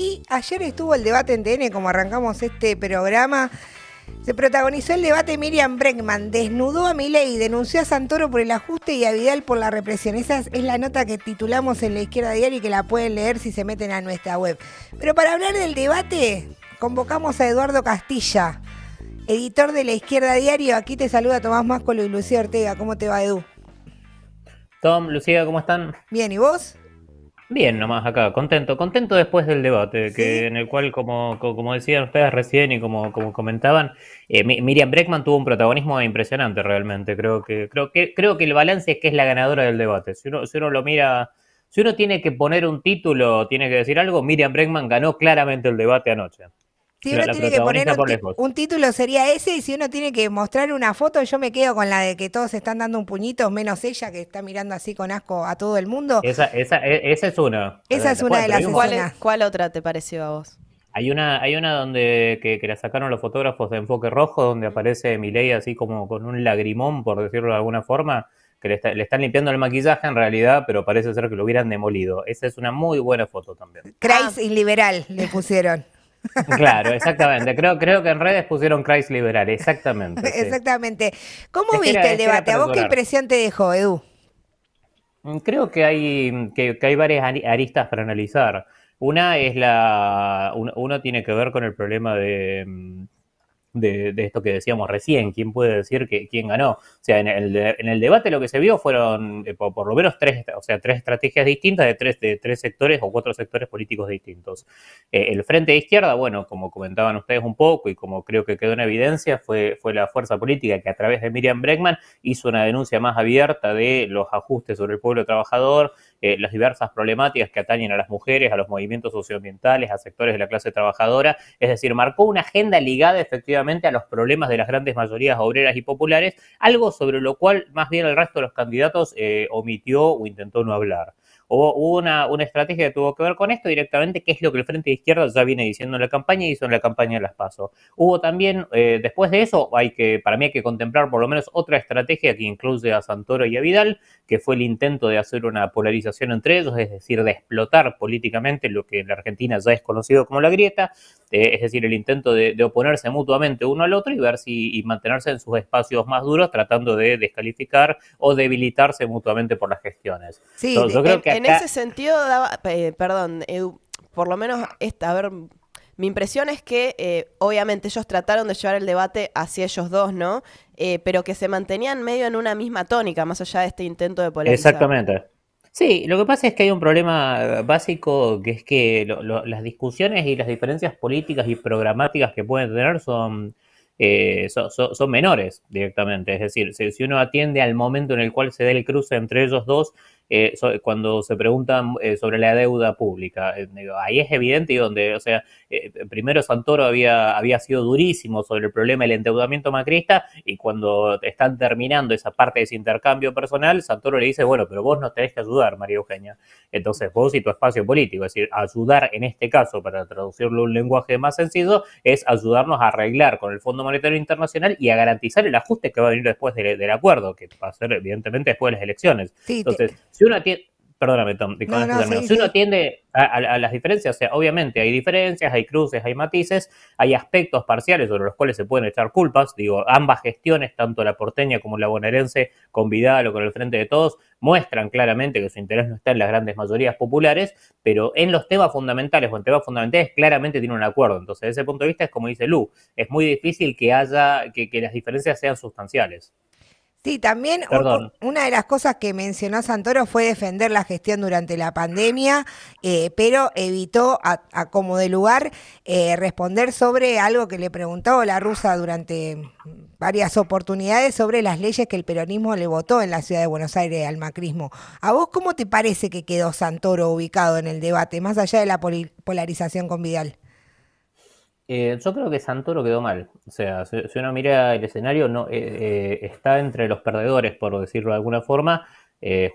Y ayer estuvo el debate en TN, como arrancamos este programa. Se protagonizó el debate Miriam Bregman, desnudó a Milei, denunció a Santoro por el ajuste y a Vidal por la represión. Esa es la nota que titulamos en la izquierda diaria y que la pueden leer si se meten a nuestra web. Pero para hablar del debate, convocamos a Eduardo Castilla, editor de la izquierda diario. Aquí te saluda Tomás Máscolo y Lucía Ortega. ¿Cómo te va, Edu? Tom, Lucía, ¿cómo están? Bien, ¿y vos? Bien, nomás acá, contento, contento después del debate, que en el cual, como, como decían ustedes recién y como, como comentaban, eh, Miriam Breckman tuvo un protagonismo impresionante realmente. Creo que, creo que, creo que el balance es que es la ganadora del debate. Si uno, si uno lo mira, si uno tiene que poner un título, tiene que decir algo, Miriam Breckman ganó claramente el debate anoche. Si uno tiene que poner un, título sería ese y si uno tiene que mostrar una foto, yo me quedo con la de que todos están dando un puñito, menos ella que está mirando así con asco a todo el mundo. Esa, esa, e, esa es una. Esa es una de las ¿Cuál, ¿Cuál otra te pareció a vos? Hay una, hay una donde que, que, la sacaron los fotógrafos de enfoque rojo, donde aparece Milei así como con un lagrimón, por decirlo de alguna forma, que le, le, están limpiando el maquillaje en realidad, pero parece ser que lo hubieran demolido. Esa es una muy buena foto también. Christ y liberal le pusieron. Claro, exactamente. Creo, creo que en redes pusieron Christ liberal, exactamente. Exactamente. ¿Cómo viste el debate? ¿A vos qué impresión te dejó, Edu? Mm, creo que hay, que, hay varias aristas para analizar. Una es la. Uno tiene que ver con el problema de mm, de, esto que decíamos recién, quién puede decir que quién ganó. O sea, en el, en el debate lo que se vio fueron eh, por, lo menos tres, o sea, tres estrategias distintas de tres, de tres sectores o cuatro sectores políticos distintos. Eh, el frente de izquierda, bueno, como comentaban ustedes un poco y como creo que quedó en evidencia, fue, fue la fuerza política que a través de Miriam Bregman hizo una denuncia más abierta de los ajustes sobre el pueblo trabajador, eh, las diversas problemáticas que atañen a las mujeres, a los movimientos socioambientales, a sectores de la clase trabajadora, es decir, marcó una agenda ligada efectivamente a los problemas de las grandes mayorías obreras y populares, algo sobre lo cual más bien el resto de los candidatos eh, omitió o intentó no hablar. Hubo, una, una, estrategia que tuvo que ver con esto directamente, que es lo que el Frente de Izquierda ya viene diciendo en la campaña y hizo en la campaña de las PASO. Hubo también, eh, después de eso, hay que, para mí hay que contemplar por lo menos otra estrategia que incluye a Santoro y a Vidal, que fue el intento de hacer una polarización entre ellos, es decir, de explotar políticamente lo que en la Argentina ya es conocido como la grieta, eh, es decir, el intento de, oponerse mutuamente uno al otro y ver si y mantenerse en sus espacios más duros, tratando de descalificar o debilitarse mutuamente por las gestiones. Sí, yo creo que en ese sentido, daba, eh, perdón, por lo menos, esta, a ver, mi impresión es que eh, obviamente ellos trataron de llevar el debate hacia ellos dos, ¿no? Eh, pero que se mantenían medio en una misma tónica, más allá de este intento de polarizar. Exactamente. Sí, lo que pasa es que hay un problema básico que es que las discusiones y las diferencias políticas y programáticas que pueden tener son, son, menores directamente. Es decir, si, uno atiende al momento en el cual se dé el cruce entre ellos dos, eh, cuando se preguntan eh, sobre la deuda pública. Eh, ahí es evidente y donde, o sea, primero Santoro había, había sido durísimo sobre el problema del endeudamiento macrista y cuando están terminando esa parte de ese intercambio personal, Santoro le dice, bueno, pero vos no tenés que ayudar, María Eugenia. Entonces, vos y tu espacio político, es decir, ayudar en este caso, para traducirlo a un lenguaje más sencillo, es ayudarnos a arreglar con el Fondo Monetario Internacional y a garantizar el ajuste que va a venir después del, acuerdo, que va a ser evidentemente después de las elecciones. Entonces, si uno atiende, perdóname Tom, si uno atiende a, las diferencias, o sea, obviamente hay diferencias, hay cruces, hay matices, hay aspectos parciales sobre los cuales se pueden echar culpas, digo, ambas gestiones, tanto la porteña como la bonaerense, con Vidal o con el Frente de Todos, muestran claramente que su interés no está en las grandes mayorías populares, pero en los temas fundamentales o en temas fundamentales claramente tiene un acuerdo. Entonces, desde ese punto de vista es como dice Lu, es muy difícil que haya, que las diferencias sean sustanciales. Sí, también una de las cosas que mencionó Santoro fue defender la gestión durante la pandemia, eh, pero evitó a, como de lugar eh, responder sobre algo que le preguntó la rusa durante varias oportunidades sobre las leyes que el peronismo le votó en la ciudad de Buenos Aires al macrismo. ¿A vos cómo te parece que quedó Santoro ubicado en el debate, más allá de la polarización con Vidal? Eh, yo creo que Santoro quedó mal. O sea, si, uno mira el escenario, no eh, eh, está entre los perdedores, por decirlo de alguna forma,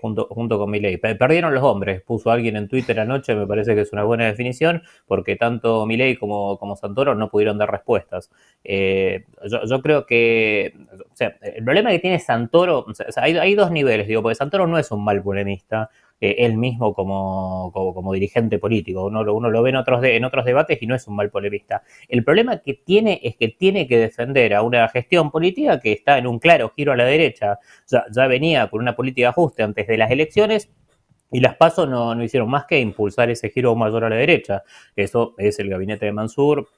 junto, junto con Milei. Perdieron los hombres, puso alguien en Twitter anoche, me parece que es una buena definición, porque tanto Milei como, como Santoro no pudieron dar respuestas. Yo, creo que el problema que tiene Santoro, o sea, hay, hay, dos niveles, digo, porque Santoro no es un mal polemista, eh, él mismo como, como, dirigente político. Uno, uno lo ve en otros, en otros debates y no es un mal polemista. El problema que tiene es que tiene que defender a una gestión política que está en un claro giro a la derecha. Ya, ya venía con una política de ajuste antes de las elecciones y las pasos no, no, hicieron más que impulsar ese giro mayor a la derecha. Eso es el gabinete de Mansur,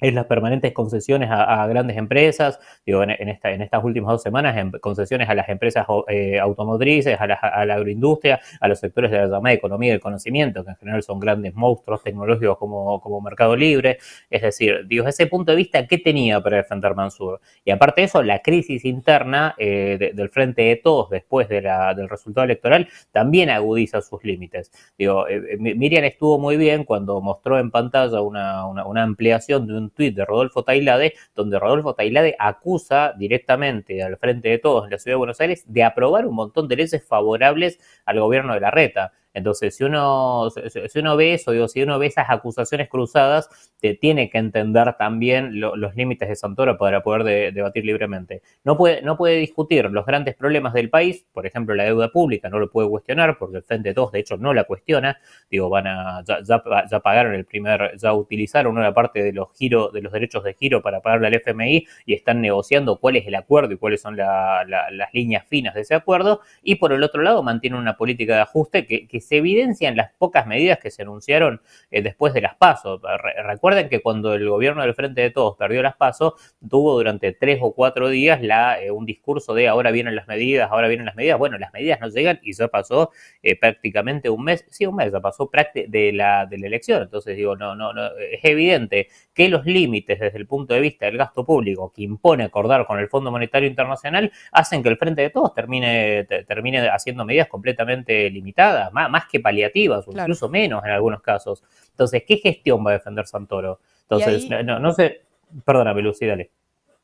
es las permanentes concesiones a, grandes empresas, digo, en, esta, en estas últimas dos semanas, en concesiones a las empresas eh, automotrices, a la, agroindustria, a los sectores de la llamada economía del conocimiento, que en general son grandes monstruos tecnológicos como, como Mercado Libre. Es decir, digo, ese punto de vista, ¿qué tenía para defender Mansur? Y aparte de eso, la crisis interna eh, del frente de todos después de la, del resultado electoral también agudiza sus límites. Digo, eh, Miriam estuvo muy bien cuando mostró en pantalla una, una, una ampliación de un tuit de Rodolfo Tailade, donde Rodolfo Tailade acusa directamente al frente de todos en la ciudad de Buenos Aires de aprobar un montón de leyes favorables al gobierno de la reta. Entonces, si uno, si uno ve eso, digo, si uno ve esas acusaciones cruzadas, te tiene que entender también los límites de Santoro para poder debatir libremente. No puede, no puede discutir los grandes problemas del país, por ejemplo, la deuda pública, no lo puede cuestionar, porque el Frente de Todos, de hecho, no la cuestiona. Digo, van a, ya, ya, pagaron el primer, ya utilizaron una parte de los giros, de los derechos de giro para pagarle al FMI y están negociando cuál es el acuerdo y cuáles son las líneas finas de ese acuerdo. Y por el otro lado, mantienen una política de ajuste que se evidencia en las pocas medidas que se anunciaron eh, después de las pasos. recuerden que cuando el gobierno del Frente de Todos perdió las pasos, tuvo durante tres o cuatro días la, eh, un discurso de ahora vienen las medidas, ahora vienen las medidas. Bueno, las medidas no llegan y ya pasó eh, prácticamente un mes, sí, un mes, ya pasó de la, de la elección. Entonces digo, no, no, no, es evidente que los límites desde el punto de vista del gasto público que impone acordar con el Fondo Monetario Internacional hacen que el Frente de Todos termine, termine haciendo medidas completamente limitadas, más más que paliativas, o incluso menos en algunos casos. Entonces, ¿qué gestión va a defender Santoro? Entonces, no, no, sé, perdóname, Lucy, dale.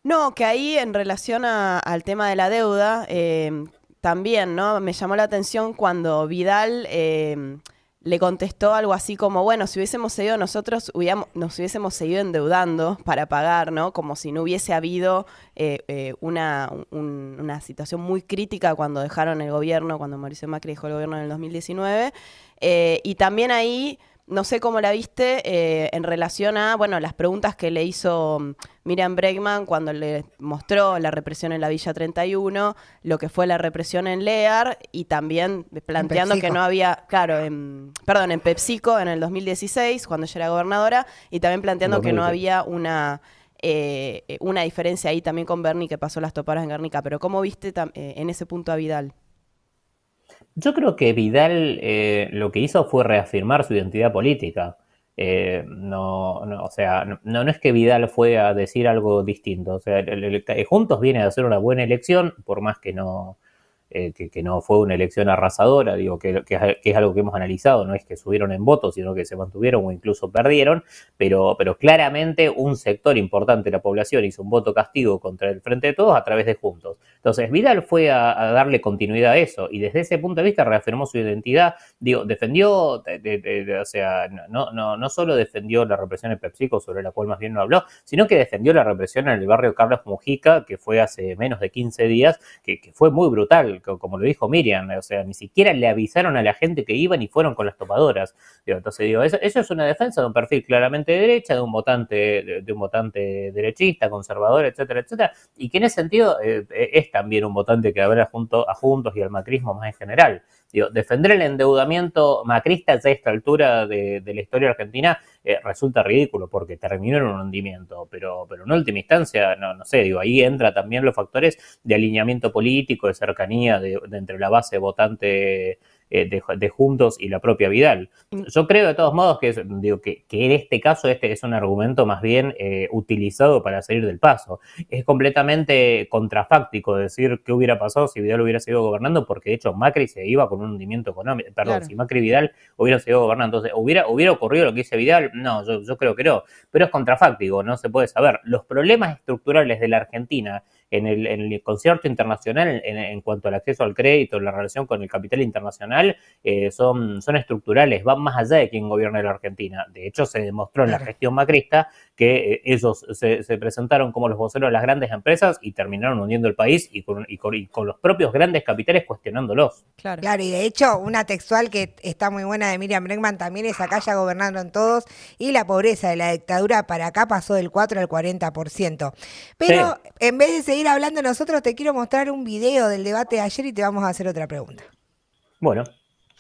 No, que ahí en relación al tema de la deuda, eh, también, ¿no? Me llamó la atención cuando Vidal eh, le contestó algo así como, bueno, si hubiésemos seguido nosotros, nos hubiésemos seguido endeudando para pagar, ¿no? Como si no hubiese habido eh, eh, una, una, situación muy crítica cuando dejaron el gobierno, cuando Mauricio Macri dejó el gobierno en el 2019. Eh, y también ahí no sé cómo la viste eh, en relación a, bueno, las preguntas que le hizo mm, Miriam Bregman cuando le mostró la represión en la Villa 31, lo que fue la represión en Lear y también planteando que no había, claro, en, perdón, en PepsiCo en el 2016, cuando ella era gobernadora, y también planteando que no había una... Eh, una diferencia ahí también con Bernie que pasó las toparas en Guernica, pero ¿cómo viste eh, en ese punto a Vidal? Yo creo que Vidal eh, lo que hizo fue reafirmar su identidad política. Eh, no, o sea, no, no, es que Vidal fue a decir algo distinto. O sea, Juntos viene a hacer una buena elección, por más que no, eh, que, no fue una elección arrasadora, digo, que, es algo que hemos analizado, no es que subieron en votos, sino que se mantuvieron o incluso perdieron, pero, pero claramente un sector importante de la población hizo un voto castigo contra el Frente de Todos a través de Juntos. Entonces, Vidal fue a, darle continuidad a eso y desde ese punto de vista reafirmó su identidad, digo, defendió, o sea, no, no, no solo defendió la represión en PepsiCo, sobre la cual más bien no habló, sino que defendió la represión en el barrio Carlos Mujica, que fue hace menos de 15 días, que, que fue muy brutal como lo dijo Miriam, o sea, ni siquiera le avisaron a la gente que iban y fueron con las topadoras. entonces digo, eso, es una defensa de un perfil claramente de derecha, de un votante, de, un votante derechista, conservador, etcétera, etcétera, y que en ese sentido eh, es también un votante que habrá junto a Juntos y al macrismo más en general. Defender el endeudamiento macrista a esta altura de, la historia argentina eh, resulta ridículo porque terminó en un hundimiento, pero, pero en última instancia, no, no sé, digo, ahí entra también los factores de alineamiento político, de cercanía de entre la base votante eh, de, Juntos y la propia Vidal. Mm. Yo creo de todos modos que, digo, que, en este caso este es un argumento más bien eh, utilizado para salir del paso. Es completamente contrafáctico decir qué hubiera pasado si Vidal hubiera seguido gobernando, porque de hecho Macri se iba con un hundimiento económico. Perdón, si Macri y Vidal hubieran seguido gobernando, entonces, ¿hubiera, ¿hubiera ocurrido lo que dice Vidal? No, yo, yo creo que no. Pero es contrafáctico, no se puede saber. Los problemas estructurales de la Argentina en el, concierto internacional en, cuanto al acceso al crédito, la relación con el capital internacional, eh, son, son estructurales, van más allá de quien gobierna la Argentina. De hecho, se demostró en la gestión macrista que eh, ellos se, presentaron como los voceros de las grandes empresas y terminaron hundiendo el país y con, y con, los propios grandes capitales cuestionándolos. Claro. claro, y de hecho, una textual que está muy buena de Miriam Bregman también es acá ya gobernaron todos y la pobreza de la dictadura para acá pasó del 4 al 40%. Pero en vez de seguir hablando nosotros, te quiero mostrar un video del debate de ayer y te vamos a hacer otra pregunta. Bueno.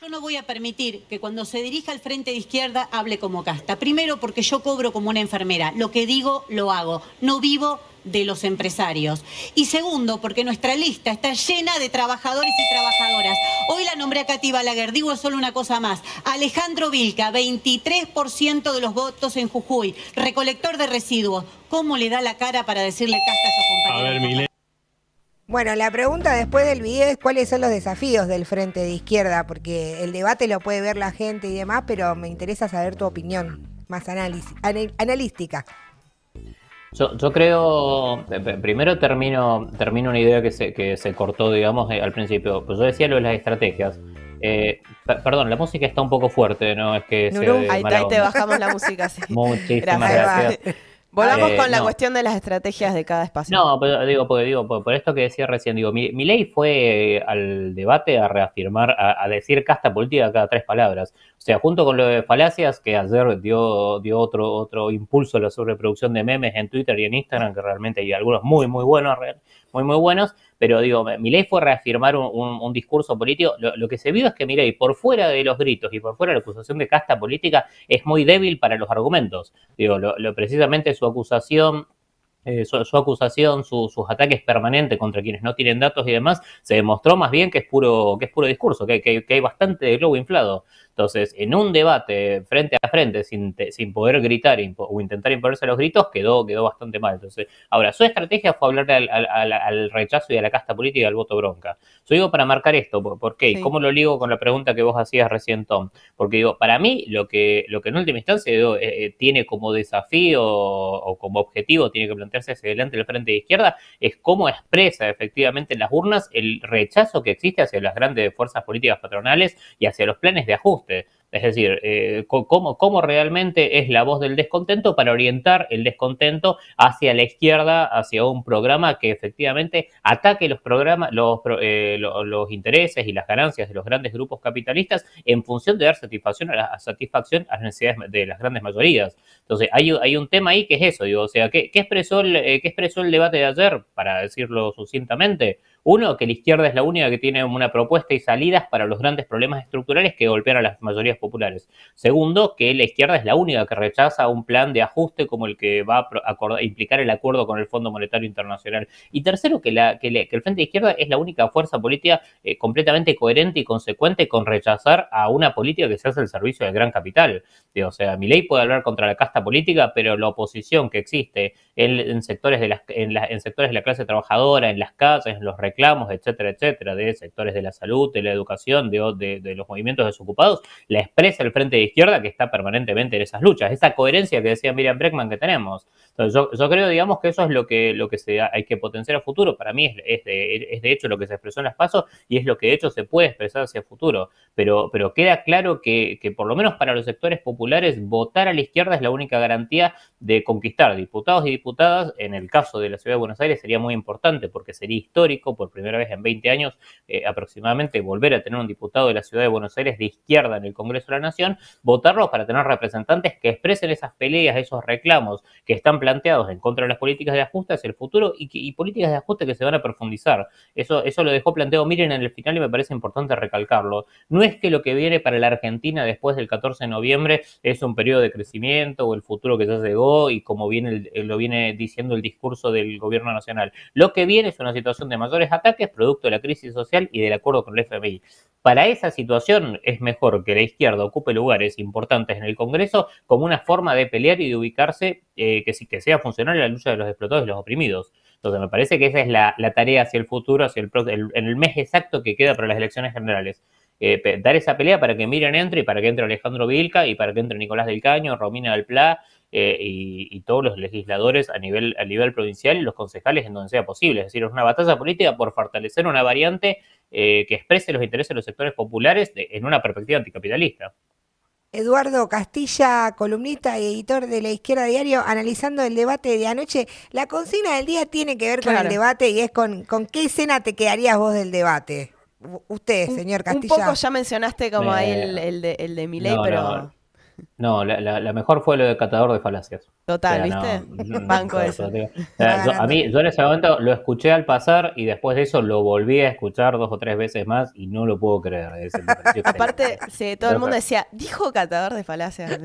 Yo no voy a permitir que cuando se dirija al frente de izquierda hable como casta. Primero porque yo cobro como una enfermera. Lo que digo, lo hago. No vivo de los empresarios. Y segundo, porque nuestra lista está llena de trabajadores y trabajadoras. Hoy la nombré a Katy Balaguer. Digo solo una cosa más. Alejandro Vilca, 23% de los votos en Jujuy, recolector de residuos. ¿Cómo le da la cara para decirle casta a esos compañeros? A ver, bueno, la pregunta después del video es cuáles son los desafíos del frente de izquierda, porque el debate lo puede ver la gente y demás, pero me interesa saber tu opinión más análisis, analística. Yo, yo, creo, primero termino, termino una idea que se, que se cortó, digamos, eh, al principio. Pues yo decía lo de las estrategias. Eh, perdón, la música está un poco fuerte, ¿no? Es que ahí, te bajamos la música, sí. Muchísimas gracias. Volvamos con la cuestión de las estrategias de cada espacio. No, pero digo, porque digo, por, esto que decía recién, digo, mi, ley fue al debate a reafirmar, a, decir casta política cada tres palabras. O sea, junto con lo de falacias, que ayer dio, dio otro, otro impulso a la sobreproducción de memes en Twitter y en Instagram, que realmente hay algunos muy, muy buenos, muy, muy buenos, pero digo, mi ley fue reafirmar un, discurso político. Lo, que se vio es que mi ley, por fuera de los gritos y por fuera de la acusación de casta política, es muy débil para los argumentos. Digo, lo, precisamente su acusación eh, su, acusación, sus ataques permanentes contra quienes no tienen datos y demás, se demostró más bien que es puro, que es puro discurso, que, que, que hay bastante de globo inflado. Entonces, en un debate frente a frente, sin, sin poder gritar o intentar imponerse a los gritos, quedó, quedó bastante mal. Entonces, ahora, su estrategia fue hablar al, rechazo y a la casta política y al voto bronca. Yo digo para marcar esto, ¿por qué? ¿Cómo lo ligo con la pregunta que vos hacías recién, Tom? Porque digo, para mí, lo que, lo que en última instancia eh, eh, tiene como desafío o como objetivo, tiene que plantearse hacia adelante el frente de izquierda, es cómo expresa efectivamente en las urnas el rechazo que existe hacia las grandes fuerzas políticas patronales y hacia los planes de ajuste es decir, eh, cómo, realmente es la voz del descontento para orientar el descontento hacia la izquierda, hacia un programa que efectivamente ataque los programas, los, eh, los, intereses y las ganancias de los grandes grupos capitalistas en función de dar satisfacción a, la, satisfacción a las necesidades de las grandes mayorías. Entonces, hay, hay un tema ahí que es eso, digo, o sea, ¿qué, expresó el, eh, ¿qué expresó el debate de ayer, para decirlo sucintamente? Uno, que la izquierda es la única que tiene una propuesta y salidas para los grandes problemas estructurales que golpean a las mayorías populares. Segundo, que la izquierda es la única que rechaza un plan de ajuste como el que va a implicar el acuerdo con el Fondo Monetario Internacional. Y tercero, que, la, el Frente de Izquierda es la única fuerza política eh, completamente coherente y consecuente con rechazar a una política que se hace al servicio del gran capital. o sea, mi ley puede hablar contra la casta política, pero la oposición que existe en, sectores, de en, sectores de la clase trabajadora, en las casas, en los reclamos, etcétera, etcétera, de sectores de la salud, de la educación, de, los movimientos desocupados, la expresa el Frente de Izquierda que está permanentemente en esas luchas, esa coherencia que decía Miriam Breckman que tenemos. Entonces, yo, yo creo, digamos, que eso es lo que, lo que se, hay que potenciar a futuro. Para mí es, es, de, es de hecho lo que se expresó en las pasos y es lo que de hecho se puede expresar hacia el futuro. Pero, pero queda claro que, que por lo menos para los sectores populares, votar a la izquierda es la única garantía de conquistar diputados y diputadas. En el caso de la Ciudad de Buenos Aires sería muy importante porque sería histórico por primera vez en 20 años eh, aproximadamente volver a tener un diputado de la Ciudad de Buenos Aires de izquierda en el Congreso de la Nación, votarlos para tener representantes que expresen esas peleas, esos reclamos que están planteados en contra de las políticas de ajuste hacia el futuro y, políticas de ajuste que se van a profundizar. Eso, eso lo dejó planteado Miren en el final y me parece importante recalcarlo. No es que lo que viene para la Argentina después del 14 de noviembre es un periodo de crecimiento o el futuro que ya llegó y como viene lo viene diciendo el discurso del gobierno nacional. Lo que viene es una situación de mayores ataques producto de la crisis social y del acuerdo con el FMI. Para esa situación es mejor que la izquierda ocupe lugares importantes en el Congreso como una forma de pelear y de ubicarse eh, que, que sea funcional la lucha de los explotados y los oprimidos. Entonces me parece que esa es la, tarea hacia el futuro, hacia el, en el mes exacto que queda para las elecciones generales. Eh, dar esa pelea para que Miren entre y para que entre Alejandro Vilca y para que entre Nicolás del Caño, Romina del Pla eh, y, todos los legisladores a nivel, a nivel provincial y los concejales en donde sea posible. Es decir, es una batalla política por fortalecer una variante que exprese los intereses de los sectores populares en una perspectiva anticapitalista. Eduardo Castilla, columnista y editor de La Izquierda Diario, analizando el debate de anoche. La consigna del día tiene que ver con el debate y es con, con qué escena te quedarías vos del debate. Usted, señor Castilla. Un poco ya mencionaste como ahí el, de, el de Miley, pero... No, la, mejor fue lo de catador de falacias. Total, ¿viste? Banco eso. a mí, yo en ese momento lo escuché al pasar y después de eso lo volví a escuchar dos o tres veces más y no lo puedo creer. Aparte, sí, todo el mundo decía, dijo catador de falacias.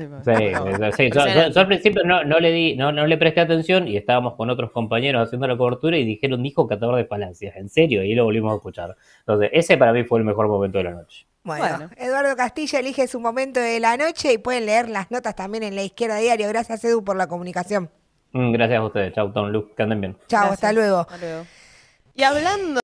Sí, yo, al principio no, no le di, no, no le presté atención y estábamos con otros compañeros haciendo la cobertura y dijeron, dijo catador de falacias. En serio, y lo volvimos a escuchar. Entonces, ese para mí fue el mejor momento de la noche. Bueno, Eduardo Castilla elige su momento de la noche y pueden leer las notas también en la izquierda diario. Gracias, Edu, por la comunicación. Mm, gracias a ustedes. Chau, Tom Luke. Que anden bien. Chao, hasta luego. Y hablando